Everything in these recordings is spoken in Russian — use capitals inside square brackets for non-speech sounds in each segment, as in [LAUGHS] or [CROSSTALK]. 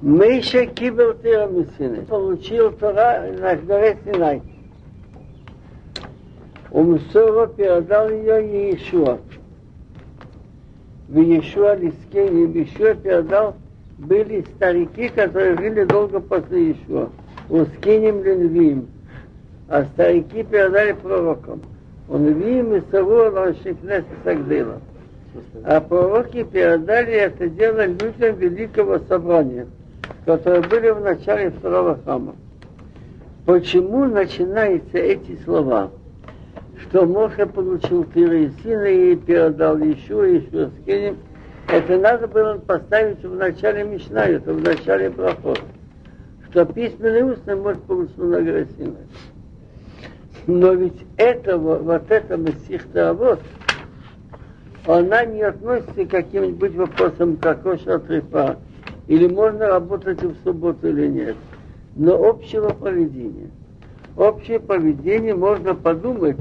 Мейша кибел Тирамисины. Получил Тора на горе Синай. Умсоро передал ее Иешуа. В Иешуа Лискене, в Иешуа передал были старики, которые жили долго после Иешуа. Ускинем Ленвиим. А старики передали пророкам. Он Виим и Савуа Лашикнес Сагдила. А пророки передали это дело людям великого собрания, которые были в начале второго храма. Почему начинаются эти слова? Что Моше получил Тира и сына и передал еще, еще с Кенем. Это надо было поставить в начале Мишна, это в начале проход. Что письменный устный может получить на горе Синай. Но ведь этого, вот это Месихта вот, она не относится к каким-нибудь вопросам, как кошер трефа, или можно работать в субботу или нет, но общего поведения. Общее поведение можно подумать,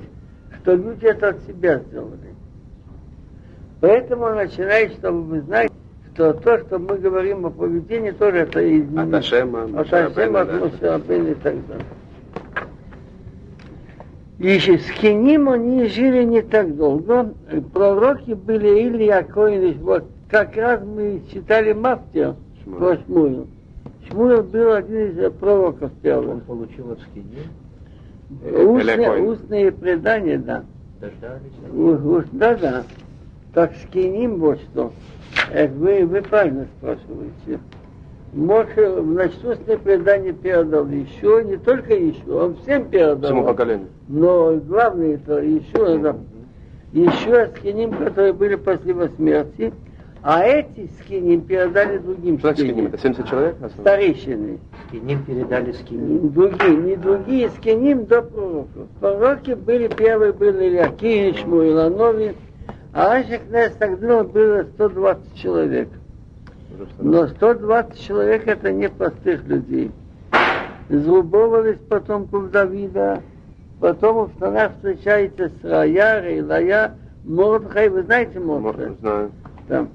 что люди это от себя сделали. Поэтому начинает, чтобы вы знали, что то, что мы говорим о поведении, тоже это из От Ашема, от Ашема, от и так далее. И с Хиним они жили не так долго. Пророки были или Якоин, вот как раз мы читали Мафтия про Шмуил. Шмуил был один из пророков Он первых. получил от скини, Устные, Якоин. устные предания, да. дождались. Да, да. Так скиним вот что. Вы, вы правильно спрашиваете. Моше, значит, устное предание передал еще, не только еще, он всем передал. Всему поколению. Но главное это еще, да, еще скиним, которые были после его смерти, а эти скиним передали другим Что скиним? скиним. Это 70 человек? Старейшины. Скиним передали скини. Другие, не другие, скиним до пророков. Пророки были, первые были Ильякин, Шмуил, Анови, а Ашек Нес тогда было 120 человек. Но 120 человек это не простых людей. Зрубовались потомков Давида, потом в штанах встречается с Рая, Рейлая, Мордхай, вы знаете Мордхай? Знаю. Там.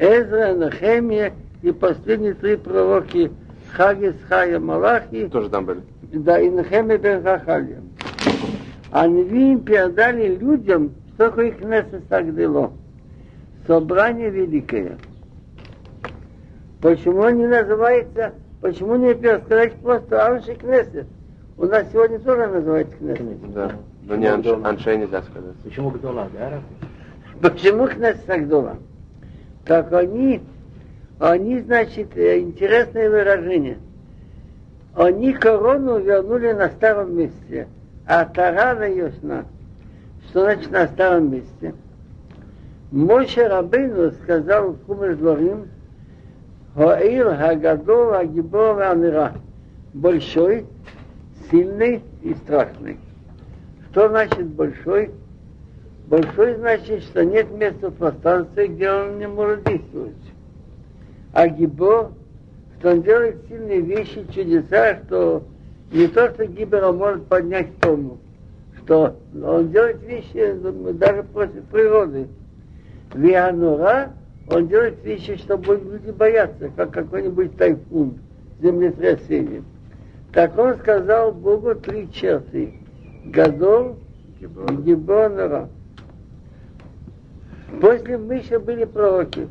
Эзра, Нахемия и последние три пророки Хагис, Хая, Малахи, Тоже там были. да, и Нахемия бен Хахалия. Они им передали людям, что такое их Сагдило. Собрание великое. Почему не называется, почему не сказать просто Анши Кнессет? У нас сегодня тоже называется Кнессет. Да. Но не анш, аншей нельзя сказать. Почему Гдола, да? Почему Кнессет Сагдола? Так они, они, значит, э, интересное выражение. Они корону вернули на старом месте, а Тарана ясна. Что значит на старом месте? Моше Рабейну сказал в Хумеш Дворим, Хоир Хагадол Агибор Анира. Большой, сильный и страшный. Что значит большой? Большой значит, что нет места в пространстве, где он не может действовать. А Гибор, что он делает сильные вещи, чудеса, что не то, что Гибор он может поднять тонну, что он делает вещи даже против природы. Вианура, он делает вещи, что будут люди бояться, как какой-нибудь тайфун, землетрясение. Так он сказал Богу три черты. Гадол, Гибор, Нора. После Миша были пророки.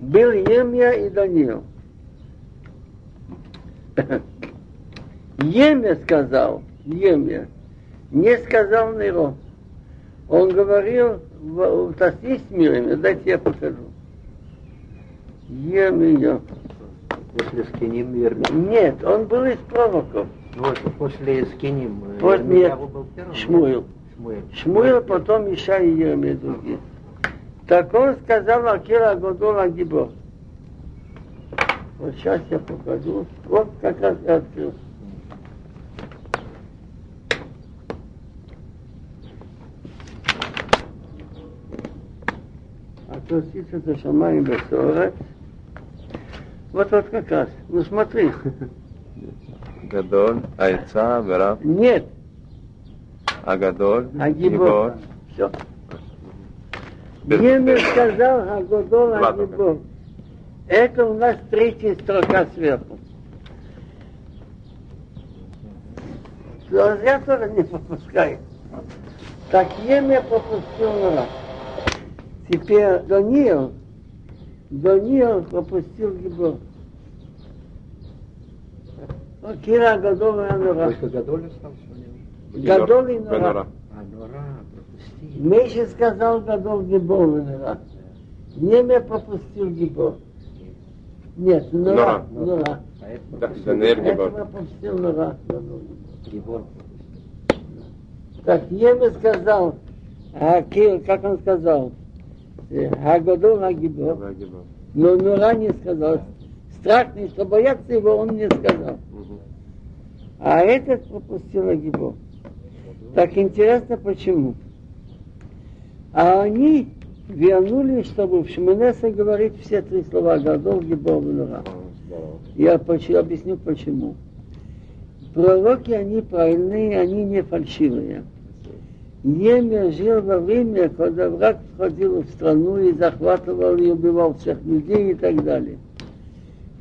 Был Емья и Даниил. Емья сказал, Емья, не сказал Неро. Он говорил, в, с мирами, дайте я покажу. Емья. После скиним вернее. Нет, он был из пророков. Вот, после скиним. Вот Ирмияу нет, Шмуил. Шмуэль. Шмуэль, потом Иша и Еремия другие. Так он сказал Акира Годола Гибо. Вот сейчас я покажу. Вот как раз я открыл. отпустить это шамай бесорец. Вот вот как раз. Ну смотри. Гадон, айца, вера. Нет, Агадоль, Агибор. Все. Немец сказал Агадоль, Агибор. Это у нас третья строка сверху. А я тоже не пропускаю. Так Еме пропустил раз. Теперь Даниил, Даниил пропустил Гибор. Кира Гадоль и Только Гадоль там все. Гадол и Нора. Бенора. А, Нора, сказал Гадол Гибор Нора. Неме пропустил Гибор. Нет, Нора. Нора. Нора. А это Да, пропустил. Даниэль Гибор. пропустил Нора. Гадол Гибор. Гибор. Так Еме сказал, а как он сказал, Э, Хагадол Хагибор, Да, Гибор. но Нура не сказал. Страшный, что бояться его, он не сказал. А этот пропустил Агибор. Так интересно, почему? А они вернулись, чтобы в Шманесе говорить все три слова Гадол, Гибор, Нура. Я объясню почему. Пророки, они правильные, они не фальшивые. Емер жил во время, когда враг входил в страну и захватывал и убивал всех людей и так далее.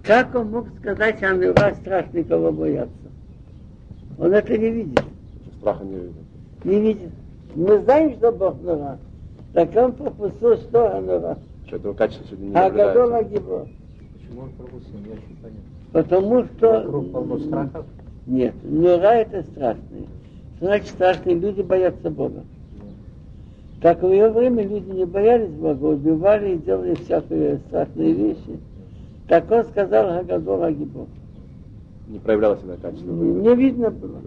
Как он мог сказать, а Нура страшный, кого бояться? Он это не видит. Страха не видно. Не видит. Мы знаем, что Бог Нура. Так он пропустил, что Нура. Что этого качества сегодня не А Гадол. Агибор. Почему он пропустил? Не очень понятно. Потому Вокруг полно что... страхов. Нет, Нура это страшные. Значит, страшные люди боятся Бога. Так в ее время люди не боялись Бога, убивали и делали всякие страшные вещи. Так он сказал Хагадол Агибор. Не проявлялось это качество. Не, не видно было.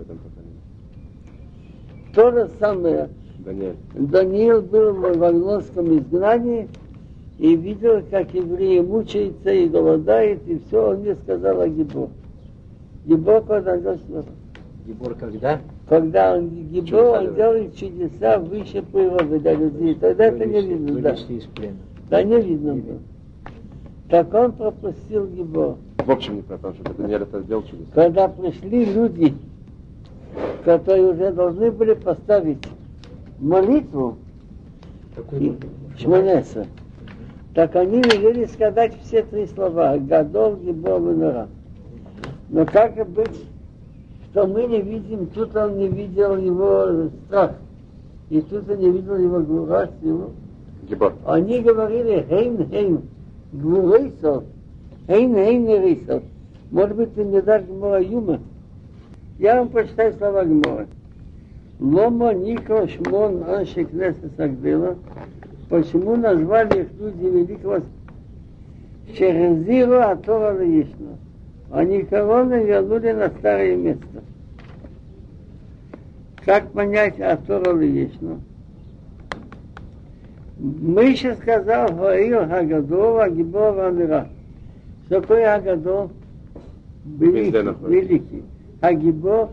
То же самое. Даниил был в вавилонском изгнании и видел, как евреи мучаются и голодают, и все, он мне сказал о Гибор. Гибор, когда что? Гибор когда? Когда он Чудеса он делает. чудеса выше природы для людей. Тогда это не видно, да. Вывести из плена. Да, не видно было. Так он пропустил Гибор. В общем, не про то, что Даниэль это сделал чудеса. Когда пришли люди, которые уже должны были поставить молитву, и? Шманеса. Так они велели сказать все три слова. Гадол, Гибор и Нора. Но как быть, что мы не видим, тут он не видел его страх. И тут он не видел его глурость, его. Гибор. Они говорили, хейн, хейн, глурейсов, хейн, хейн, рейсов. Может быть, ты не дашь Гмора Юма? Я вам прочитаю слова Гмора. Ломо Нико Шмон Анши Кнеса Сагдела. Почему назвали их люди великого Шерезиру Атора Лаишна? Они короны вернули на старое место. Как понять Атора Лаишна? Миша сказал, говорил Хагадова, Гибора Амира. Что такое Хагадол? Везде Великий, великий. А Гибор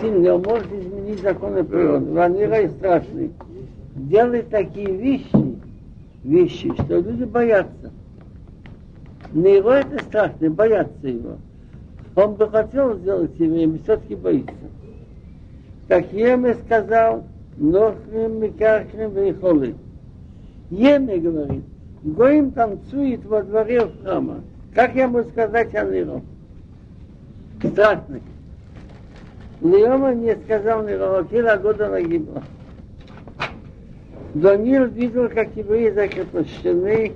сильный, он может изменить законы природы. Ванира и страшный. Делает такие вещи, вещи, что люди боятся. Нейро это страшно, боятся его. Он бы хотел сделать евреем, все-таки боится. Так Еме сказал, Нохрим, Микархрим, Вейхолы. Еме говорит, Гоим танцует во дворе в храма. Как я могу сказать о Нейро? Леома не сказал Нейро, Кила года нагибла. Даниил видел, как евреи закрепощены,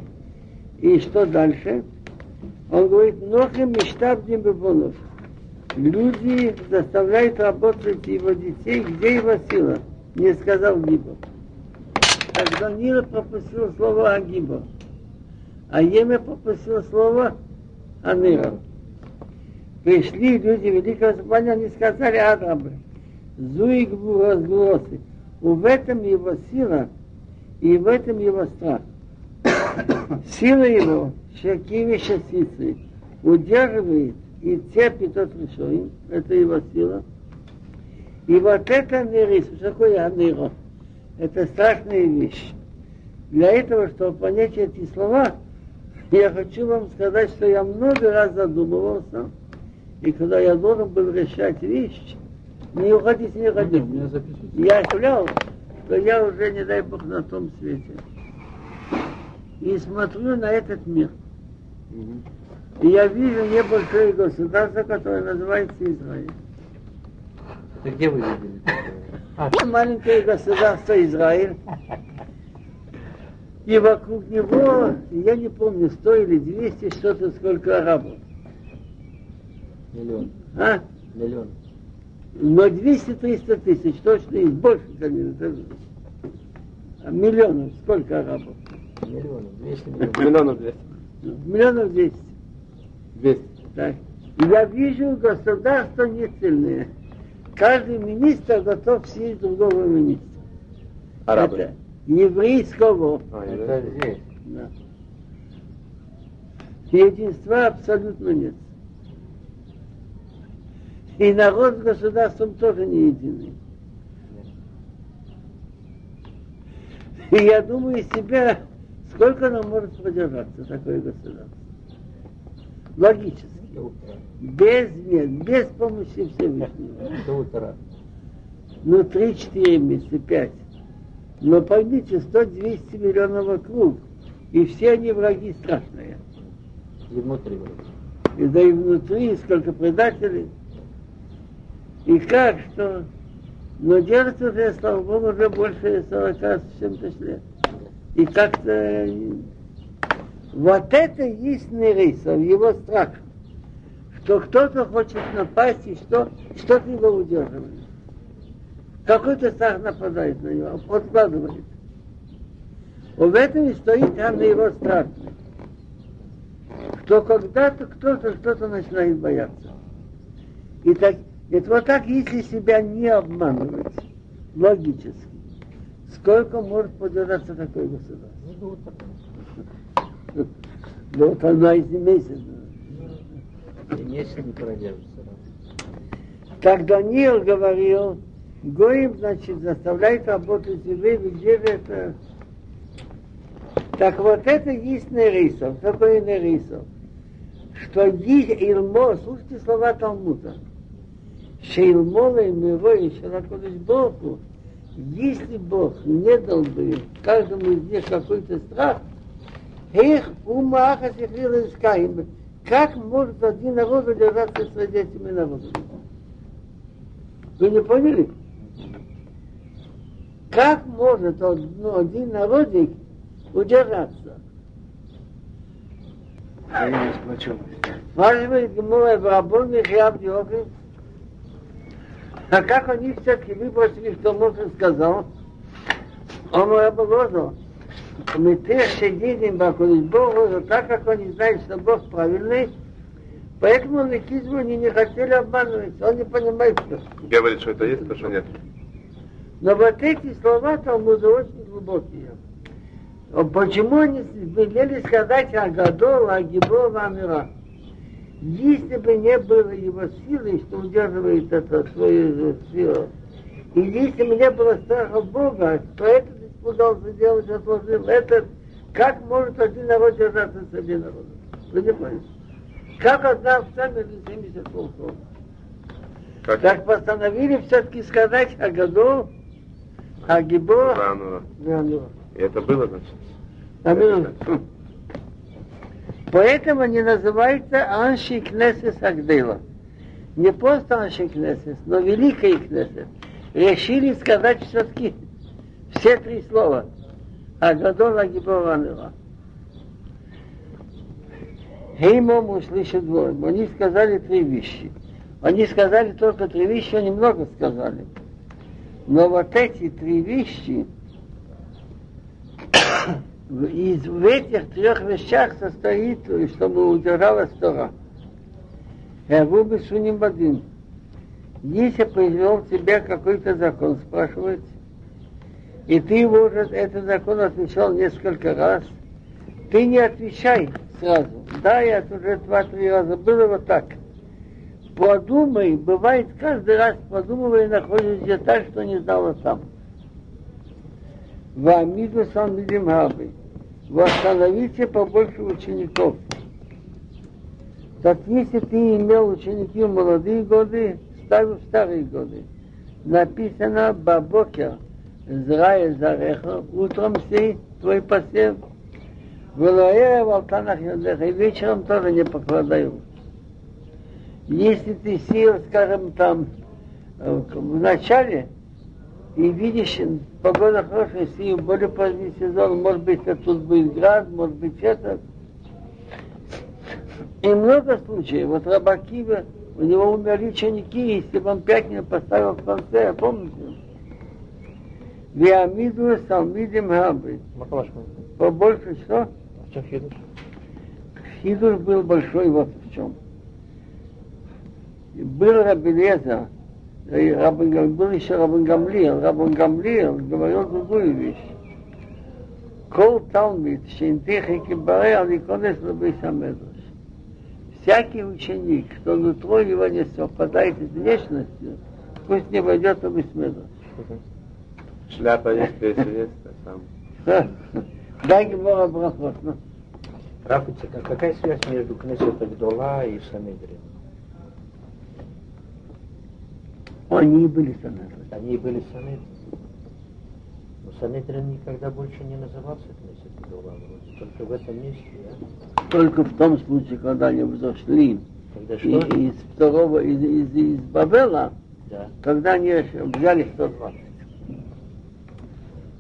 и что дальше? Он говорит, Нохим Миштабдим Бебонов. Люди заставляют работать его детей, где его сила? Не сказал Гибо. Так Даниил пропустил слово Агибо. А Еме пропустил слово Анира. Пришли люди Великого Собрания, они сказали Адрабы. Зуик разглосы. В этом его сила, и в этом его страх. [COUGHS] Сила его, Шакиви Шасицы, удерживает и терпит от решоим, это его сила. И вот это нерис, что такое аниро? Это страшная вещь. Для этого, чтобы понять эти слова, [LAUGHS] я хочу вам сказать, что я много раз задумывался, и когда я должен был решать вещи, не уходите, не. Меня записывайте. Я ощущал, что я уже, не дай Бог, на том свете. И смотрю на этот мир. Мгм. И я вижу небольшое государство, которое называется Израиль. Это где вы видели? А, Маленькое государство Израиль. И вокруг него, я не помню, 100 или 200, что-то сколько арабов. Миллион. А? Миллион. Но 200-300 тысяч, точно есть больше, конечно. А миллионов, сколько арабов? Миллионов. 200 миллионов. Миллионов двести. Миллионов 200. Двести. Так. И я вижу государство не сильное. Каждый министр готов съесть другого министра. Арабы. Это еврейского. А, Это здесь. Да. Единства абсолютно нет. И народ с государством тоже не единый. И я думаю себя, сколько оно может продержаться, такое государство. Логически. Без мер, без помощи Всевышнего. До утра. Ну, 3-4 месяца, 5. Но поймите, 100-200 миллионов вокруг. И все они враги страшные. И внутри. И да и внутри сколько предателей. И как, что... Но держится уже, слава Богу, уже больше 40 с чем-то лет. И как-то... э, Вот это есть Нерейсов, его страх. Что кто-то хочет напасть, и что, что-то его удерживает. Какой-то страх нападает на него, откладывает. В этом и стоит там его страх. Что когда-то кто-то что-то начинает бояться. И так, это вот так, если себя не обманывать, логически, сколько может подержаться такое государство? Ну. Да вот месяцев. И месяц не продержится. Как Даниил говорил, Гоим, значит, заставляет работать евреев, где это? Так вот это есть Нерисов. Что такое Нерисов? Что есть Илмо, слушайте слова Талмуда. Шейлмола и Миро и Шалакодыш Богу, если Бог не дал бы каждому из них какой-то страх, их умаха сихрила искаем. Как может один народ удержаться среди этими народами? Вы не поняли? Как может од- ну, один народик удержаться? Сплоченность. Спрашивает Гемора Барабон Михиаб Диохи. А как они все-таки выбросили, что Моше сказал? Он обложил. Мы тех шедидим Бакулиш Богу, так как они знают, что Бог правильный, поэтому Ликизму они не хотели обманывать, он не понимает, что. Говорит, что это есть, то что нет. Но вот эти слова Талмуда очень глубокие. Почему они велели сказать о Гадол, о Гибор, о Амира? Если бы не было его силы, что удерживает это свою силу, и если бы не было страха Бога, то этот испугался делать, отложил. Это как может один народ держаться среди народа? Вы не поняли? Как одна овца между 70 волков? Как? Так постановили все-таки сказать о году, о Гибо, ну, ну. и это было, значит. А. Поэтому они называются Анши Кнесес Агдейла. Не просто Анши Кнесес, но Великий Кнесес. Решили сказать все-таки все три слова. Агадол Агибованова. Хеймом услышат двое. Они сказали три вещи. Они сказали только три вещи, они много сказали. Но вот эти три вещи, из в этих трех вещах состоит, чтобы удержалась Тора. Я бы суним один. Если произвел тебя какой-то закон, спрашивает, и ты его уже, этот закон отвечал несколько раз, ты не отвечай сразу. Да, я уже два-три раза было вот так. Подумай, бывает каждый раз подумывай, находишь деталь, что не знала сам. Вамиду сам видим хабы. Восстановите побольше учеников. Так если ты имел ученики в молодые годы, ставь в старые годы. Написано Бабокер, зрая зареха, утром сей твой посев, Велаэра Валтанах Йодеха, и вечером тоже не покладаю. Если ты сел, скажем, там э, в начале, и видишь, погода хорошая, если более поздний сезон, может быть, это тут будет град, может быть, это. И много случаев. Вот Рабакива, у него умерли ученики, если бы он пятницу поставил в конце, помните? Виамиду Салмидим Хабри. Побольше что? в чем хидуш? Хидуш был большой вот в чем. Был Рабелеза, был еще Рабан Гамлиел. Рабан Гамлиел говорил другую вещь. Кол Талмит, Шентехи Кибаре, Аликонес Рабейс Амедраш. Всякий ученик, кто внутри его не совпадает с внешностью, пусть не войдет в Бисмедраш. Шляпа есть, есть, сам. Дай Гемора Брахот. ну. Рафица, а какая связь между Кнессет Гдола и Санедрин? Они и были Санедрин. Они и были Санедрин. Но Санедрин никогда больше не назывался Кнессет вроде. Только в этом месте, да? Только в том случае, когда они взошли Когда и- что? из второго, из, из, из Бавела, Да. когда они взяли 120.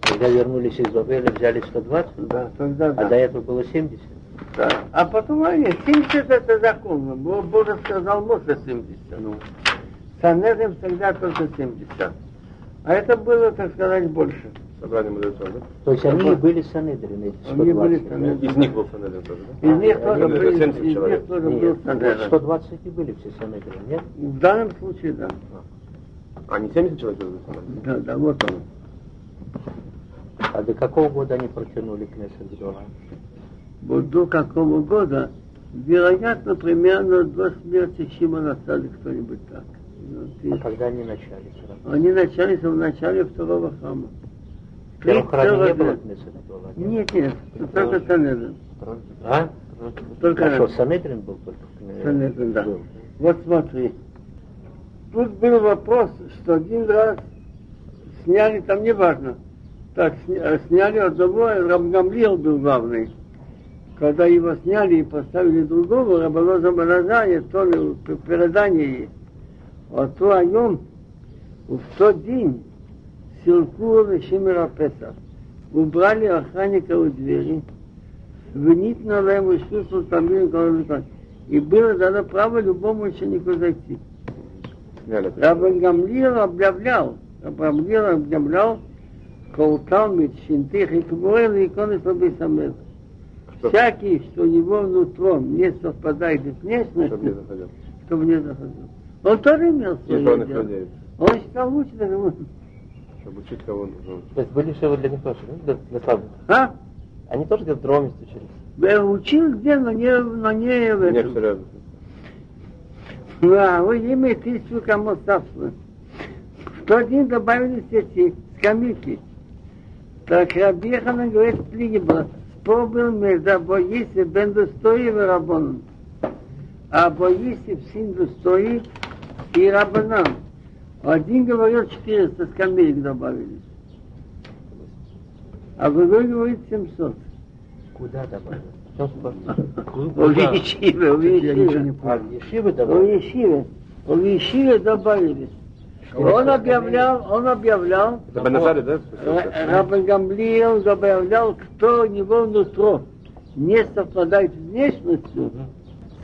Когда вернулись из Бабеля, взяли 120, Да, тогда а да. до этого было 70. Да. А потом они, 70 это законно. Бо- Бога сказал, может 70. Ну, Санедрин всегда только 70. А это было, так сказать, больше. Собрание мудрецов, да? То есть они и были Санедрин, эти 120. Они были да? Санедрин. Из них был Санедрин тоже, да? Из них тоже был, 70 из человек. них тоже был Нет, вот Санедрин. 120 и были все Санедрин, нет? В данном случае, да. А, не 70 человек были Санедрин? Да, да, вот он. А до какого года они протянули Кнессет Гдола? Вот до какого года, вероятно, примерно до смерти Шимона стали кто-нибудь так. Ну, А когда они начали? сразу? Они начались в начале второго храма. В первом храме не 32 было. Кнессет? Нет, нет, только Санедрин. А? Только А что, Санедрин был только? э, Санедрин, да. был? Вот смотри. Тут был вопрос, что один раз сняли, там не важно, так, сня- сняли одного, Рамгамлиел был главный. Когда его сняли и поставили другого, Рабаноза Баразая, то ли п- предание есть. А нем в тот день Силкур и Шимера Песах убрали охранника у двери, винительно ему чувство там и было дано право любому ученику зайти. Рабан Гамлиел объявлял, Рабан Гамлиел объявлял, Кауталмит, Шинтих и Кабуэл и иконы Слабый Самед. Что? Всякий, что у него нутром не совпадает с внешностью, чтобы не заходил. Он тоже имел свое дело. Он считал лучше, даже он- Чтобы учить кого нужно. То есть были шивы для них тоже, да? для, для слабых. А? Они тоже где-то в другом месте учились. Я учил где, но не, но не в Не этом. серьезно. Да, вы имя тысячу кому царства. В тот день добавились эти скамейки. Так Рабьехана говорит, Плигиба, спор был между Абоиси, бен Дустои и Рабоном. А Абоиси в син Дустои и Рабанан. Один говорил 400 скамеек добавились. А другой говорит 700. Куда добавили? У Ешиве, у Ешиве. А, в Ешиве У добавили? Ешиве. У Ешиве добавились. Он объявлял, он объявлял, Это Беназари, да? Рабин Гамлиел добавлял, кто у него нутро не совпадает с внешностью,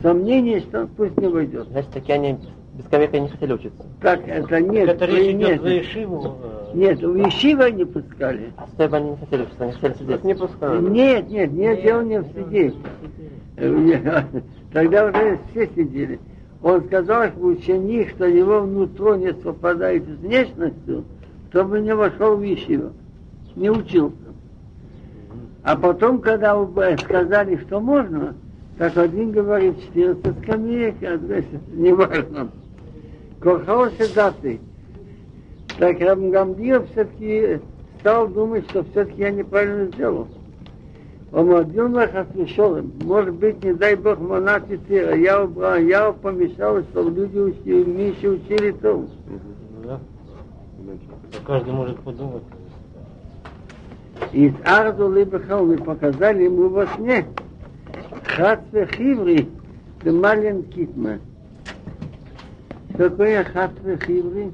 сомнение, что он пусть не войдет. Значит, таки они ковека не хотели учиться. Так, это нет, Это то речь идет нет. за Ешиву. э, Нет, у Ешивы не пускали. А стоя они не хотели учиться, они хотели сидеть. Не пускали. Нет, нет, нет, дело не в суде. Тогда уже все сидели. Он сказал, что ученик, что его внутро не совпадает с внешностью, чтобы не вошел в Ешиву, не учился. А потом, когда сказали, что можно, так один говорит 400 скамеек, а другой не важно. Кохался даты. Так Рамгамдиев все-таки стал думать, что все-таки я неправильно сделал. Омадюн пришел, может быть, не дай Бог, монах Тира, я убрал, я помешал, чтобы люди учили, меньше учили то. Да. Каждый может подумать. Из Арду Либахал мы показали ему во сне. Хатве Хиври, да Малин Китма. Какое Хатве Хиври?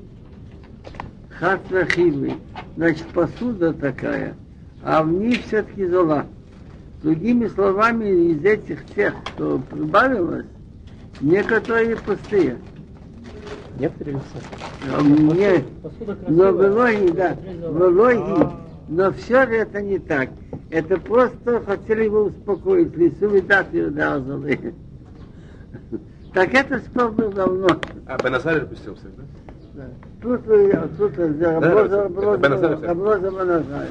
Хатве Хиври. Значит, посуда такая, а в ней все-таки зола. Другими словами, из этих тех, что прибавилось, некоторые пустые. Некоторые лица. А Мне, но в логике, да, в логике, но все это не так. Это просто хотели его успокоить, лесу видать Юдазалы. Так это спор был давно. А, Беназарь пустил всех, да? Да. Тут, э, тут Да, Раблоза, это Раблоза, Беназарь.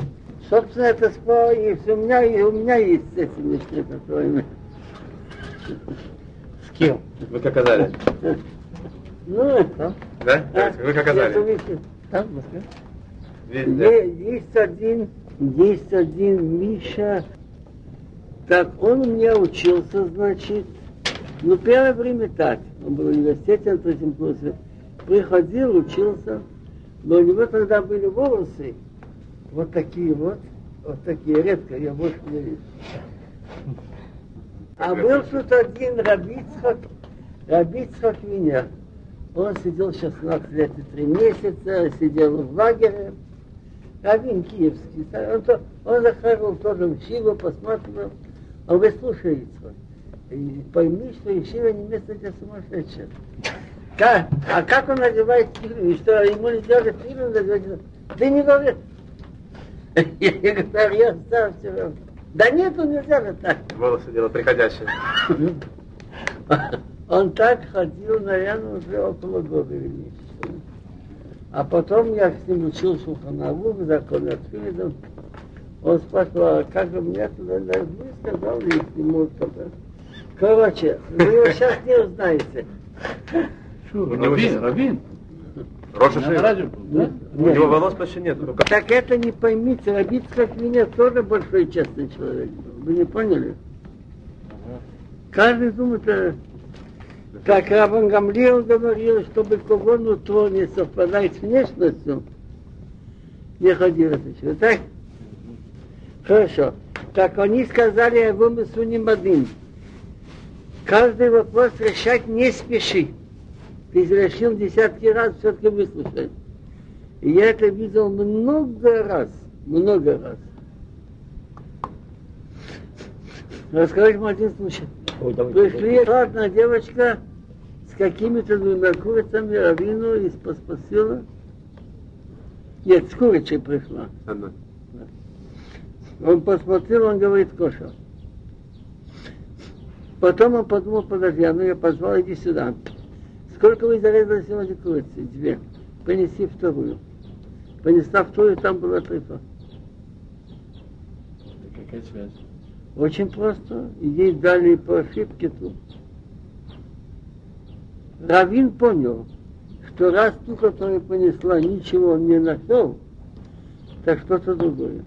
Собственно, это спор, и у меня, и у меня есть эти мечты, которые... С кем? Вы как оказали? Ну, это... Да? а, Вы как это оказали? видите. Там, в Москве? Везде. Е- Есть один, есть один Миша, так он у меня учился, значит, ну, первое время так, он был в университете на третьем курсе, приходил, учился, но у него тогда были волосы, вот такие вот, вот такие, редко, я больше не вижу. А был тут один Рабицхак, Рабицхак Винер. Он сидел 16 лет и 3 месяца, сидел в лагере, Равин киевский. Он, то- он захаживал тоже в Шиву, посматривал. Говорит, слушай, Ицхак, и пойми, что Ишива не место для сумасшедших. Как? А как он надевает филин? И что, ему не делали филин? надевать? Ты не говоришь. Я говорю, я стал все. Да нет, он нельзя же так. Волосы дело приходящее. [LAUGHS] Он так ходил, наверное, уже около года или. А потом я с ним учил Шуханавух, закон от Филидов. Он спрашивал, а как же меня туда? Ну, сказал я ему кто-то. Короче, вы его сейчас не узнаете. У него Равин. Роша да? У него волос почти нет. только- Так это не поймите, Рабиц как меня тоже большой честный человек. Вы не поняли? Каждый думает, э, как Рабан Гамлиел говорил, чтобы кого нутро не совпадает с внешностью, не ходи чего. Так? Хорошо. Так они сказали, я вымыслю не один. Каждый вопрос решать не спеши. Ты решил десятки раз, все-таки выслушай. И я это видел много раз, много раз. Расскажи вам один случай. Ой, давайте. Пришли одна девочка с какими-то двумя курицами, равину и спасила. Нет, с курицей пришла. Одна. Он посмотрел, он говорит, кошер. Потом он подумал, подожди, а ну я позвал, иди сюда. Сколько вы зарезали сегодня курицы? Две. Принеси вторую. Понесла вторую, там была трефа. Какая связь? Очень просто. Ей дали по ошибке тут. Равин понял, что раз ту, которую понесла, ничего он не нашел, так что-то другое.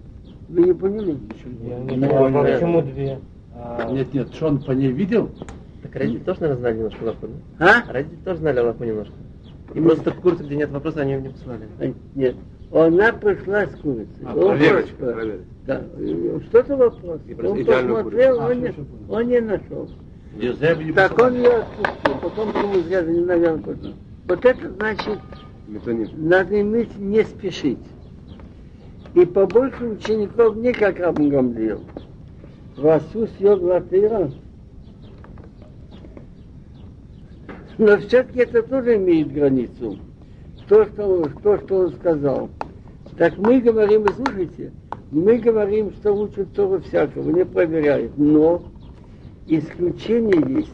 Вы не поняли? Я не понял, почему две? А, Нет, нет, что он по ней видел? Так родители тоже, наверное, знали немножко Аллаху, да? А? Родители тоже знали Аллаху немножко. И просто курсы, где нет вопроса, они его не посылали. А, Нет. Она пришла с курицей. А, просто- проверить. Да. Что-то вопрос. Он посмотрел, курицу. он, не, А, он не нашел. Нельзя не Так он ее отпустил. Потом думал, я не потом. Вот это значит, Метоним. надо иметь не спешить. И побольше учеников не как Рабин Васус йог латыра. Но все-таки это тоже имеет границу. То что, то, что он сказал. Так мы говорим, и слушайте, мы говорим, что учат Тору всякого, не проверяют. Но исключение есть,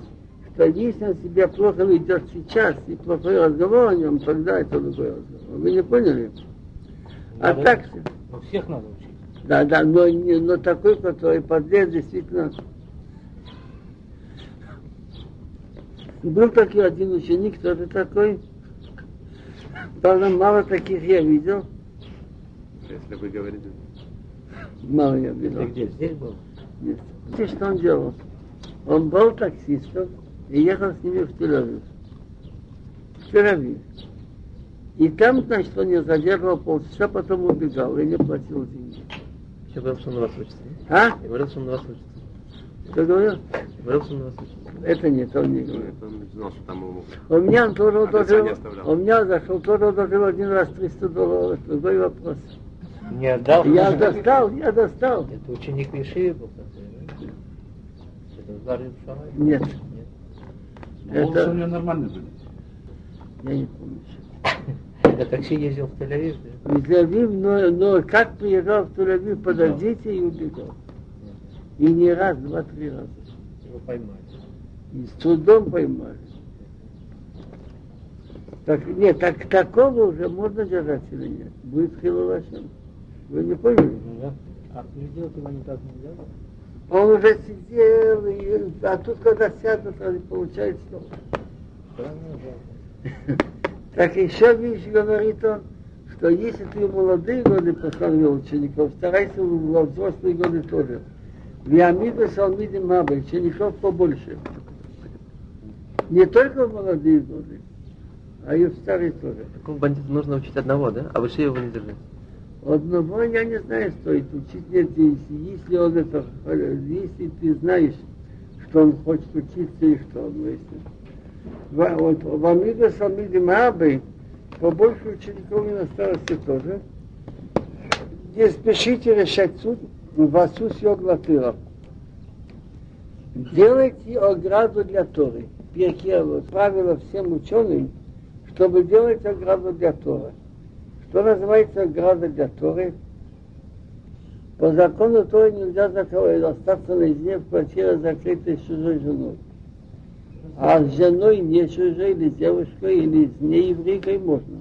что если он себя плохо ведет сейчас и плохой разговор о нем, тогда это другой разговор. Вы не поняли? А Надо- так, ну, всех надо учить. Да, да, но, но такой, который подлец, действительно. Был такой один ученик, тоже такой. Правда, мало таких я видел. Если вы говорите. Мало я Ты видел. где? Здесь был? Нет. Знаете, что он делал? Он был таксистом и ехал с ними в Тель-Авив. В Тель-Авив. И там, значит, он не задерживал полчаса, потом убегал и не платил деньги. Я говорил, что он на вас учится. А? Я говорил, что он на вас учится. Что говорил? Я говорил, что он на вас учится. Это нет, он не говорил. Нет, он знал, что там ему... У меня он тоже одолжил, оставлял. у меня зашел, тоже одолжил один раз 300 долларов. Другой вопрос. Не отдал? Я достал, я достал. Это ученик Виши был такой, да? Это? Нет, Нет. Волосы у это, него нормальные были. я не помню. [LAUGHS] На такси ездил в Тель-Авив, да? В Тель-Авив, но, но как приезжал в Тель-Авив, подождите и убегал. И не раз, два-три раза. Его поймали. И с трудом поймали. Так, нет, так такого уже можно держать или нет? Будет хиловашем. Вы не поняли? Ну да. А сделать его никак нельзя? Он уже сидел, и, а тут когда сядут, он получает снова. Странно, да. [LAUGHS] Так еще вещь говорит он, что если ты в молодые годы постановил учеников, старайся во взрослые годы тоже. В Ямиду Салмиде Маба, учеников побольше. Не только в молодые годы, а и в старые тоже. Такого бандита нужно учить одного, да? А выше его не держать. Одного я не знаю, стоит учить нет, если, если он это, э, если ты знаешь, что он хочет учиться и что он мыслит. В, вот, в Амиду Салмиде Маабы побольше учеников и на старости тоже. Не спешите решать суд в Асус Йоглатыра. Делайте ограду для Торы. Вот, правило всем ученым, чтобы делать ограду для Торы. Что называется ограда для Торы? По закону Торы нельзя закрывать, остаться наедине в квартире, закрытой с чужой женой. А с женой не чужой, или с девушкой, или с нееврейкой можно.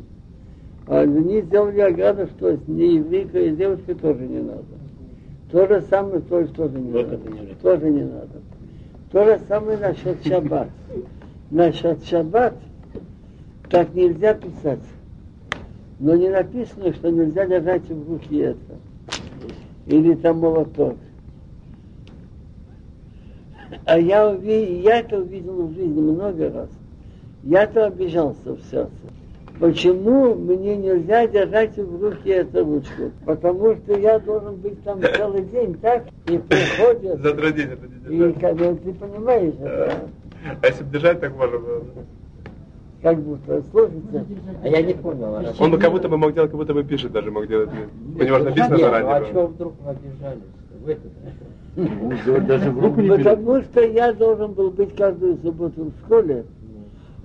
А они сделали ограду, что с нееврейкой и с девушкой тоже не надо. То же самое тоже, тоже надо. не надо. Тоже не надо. То же самое насчет шаббат. Насчет шаббат так нельзя писать. Но не написано, что нельзя держать в руке это. Или там молоток. А я, уви- я это увидел в жизни много раз. Я-то обижался в сердце. Почему мне нельзя держать в руке эту ручку? Потому что я должен быть там целый день, так? И приходят, Задродить, и когда ты понимаешь, это, А если бы держать, так можно было. как будто, слушайте, А я не понял. а Он бы как будто бы мог делать, как будто бы пишет даже мог делать. У него же написано ну а заранее. чего вдруг вы обижались? Вы это, Ну, Даже в руку не берет. потому что я должен был быть каждую субботу в школе,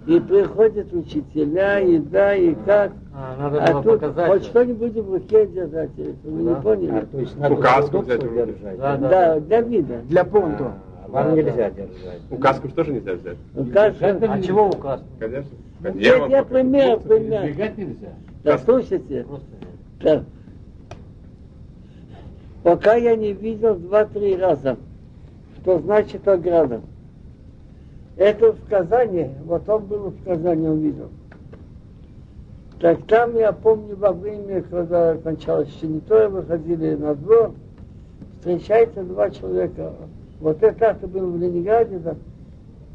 и приходят учителя, и да, и как. А, надо А тут показать. хоть что-нибудь в руке держать, вы не Да. поняли? А, то есть надо Указку взять в. Да, да. Да, для вида. Для понту. А, Вам нельзя держать. Указку же тоже нельзя взять. Кажется, А чего указ? Конечно. Нет, я пример, пример. Избегать нельзя. Да, слушайте, Просто. Пока я не видел два-три раза, что значит ограда. Это в Казани, вот он был в Казани, он видел. Так там, я помню, во время, когда кончалось Шенитое, выходили на двор, встречаются два человека. Вот это, это был в Ленинграде, да.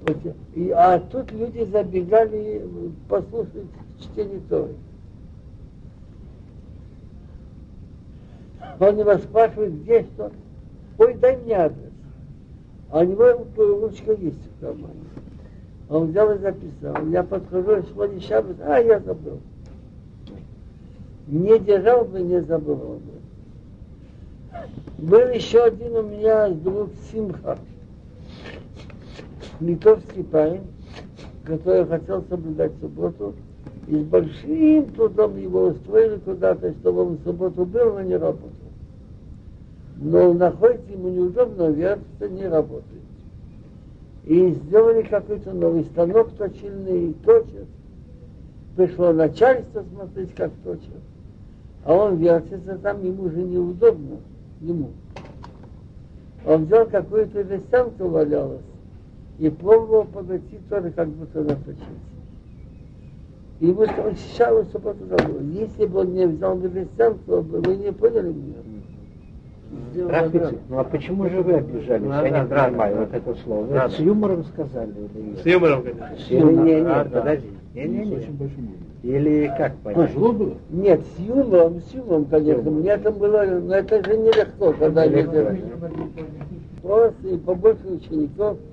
Вот, и, а тут люди забегали послушать чтение Торы. Он его спрашивает, где что. Ой, дай мне адрес. А у него ручка есть в кармане. Он взял и записал. Я подхожу, сегодня шаббат, а я забыл. Не держал бы, не забыл бы. Был еще один у меня друг Симха, литовский парень, который хотел соблюдать субботу, и с большим трудом его устроили куда-то, чтобы он в субботу был, но не работал. Но находится, ему неудобно, верится, не работает. И сделали какой-то новый станок точильный, и точит. Пришло начальство смотреть, как точит. А он вертится там, ему же неудобно, ему. Он взял какую-то весянку валялась и пробовал подойти тоже как будто наточить. И ему он сейчас субботу забыл. Если бы он не взял бы весянку, вы не поняли? Сделал Рахицы. Ну а почему же вы обижались? Ну, Я не понимаю вот это слово. Вы с юмором сказали? С юмором, конечно. Или не, не, подожди. Не, не, не. Или как понять? Тяжело было? Нет, с юмором, с юмором, конечно. Мне это было, но это же нелегко, когда я Просто и побольше учеников –